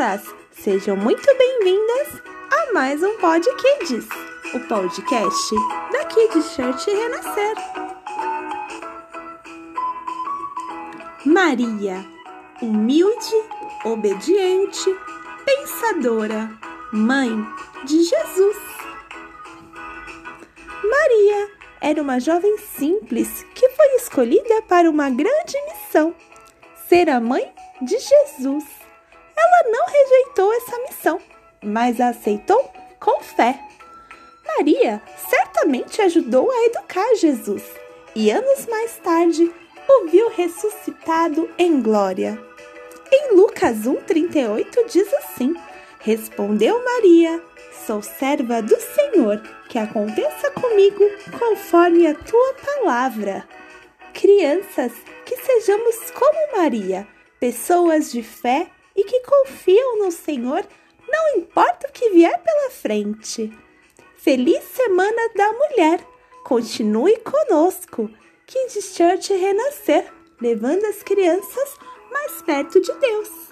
crianças! Sejam muito bem-vindas a mais um Pod Kids, o podcast da Kids Church Renascer. Maria, humilde, obediente, pensadora, mãe de Jesus. Maria era uma jovem simples que foi escolhida para uma grande missão: ser a mãe de Jesus. Rejeitou essa missão, mas a aceitou com fé. Maria certamente ajudou a educar Jesus e anos mais tarde o viu ressuscitado em glória. Em Lucas 1,38 diz assim: Respondeu Maria: Sou serva do Senhor, que aconteça comigo conforme a tua palavra. Crianças, que sejamos como Maria pessoas de fé e que confiam no Senhor, não importa o que vier pela frente. Feliz Semana da Mulher! Continue conosco, Kids Church renascer, levando as crianças mais perto de Deus.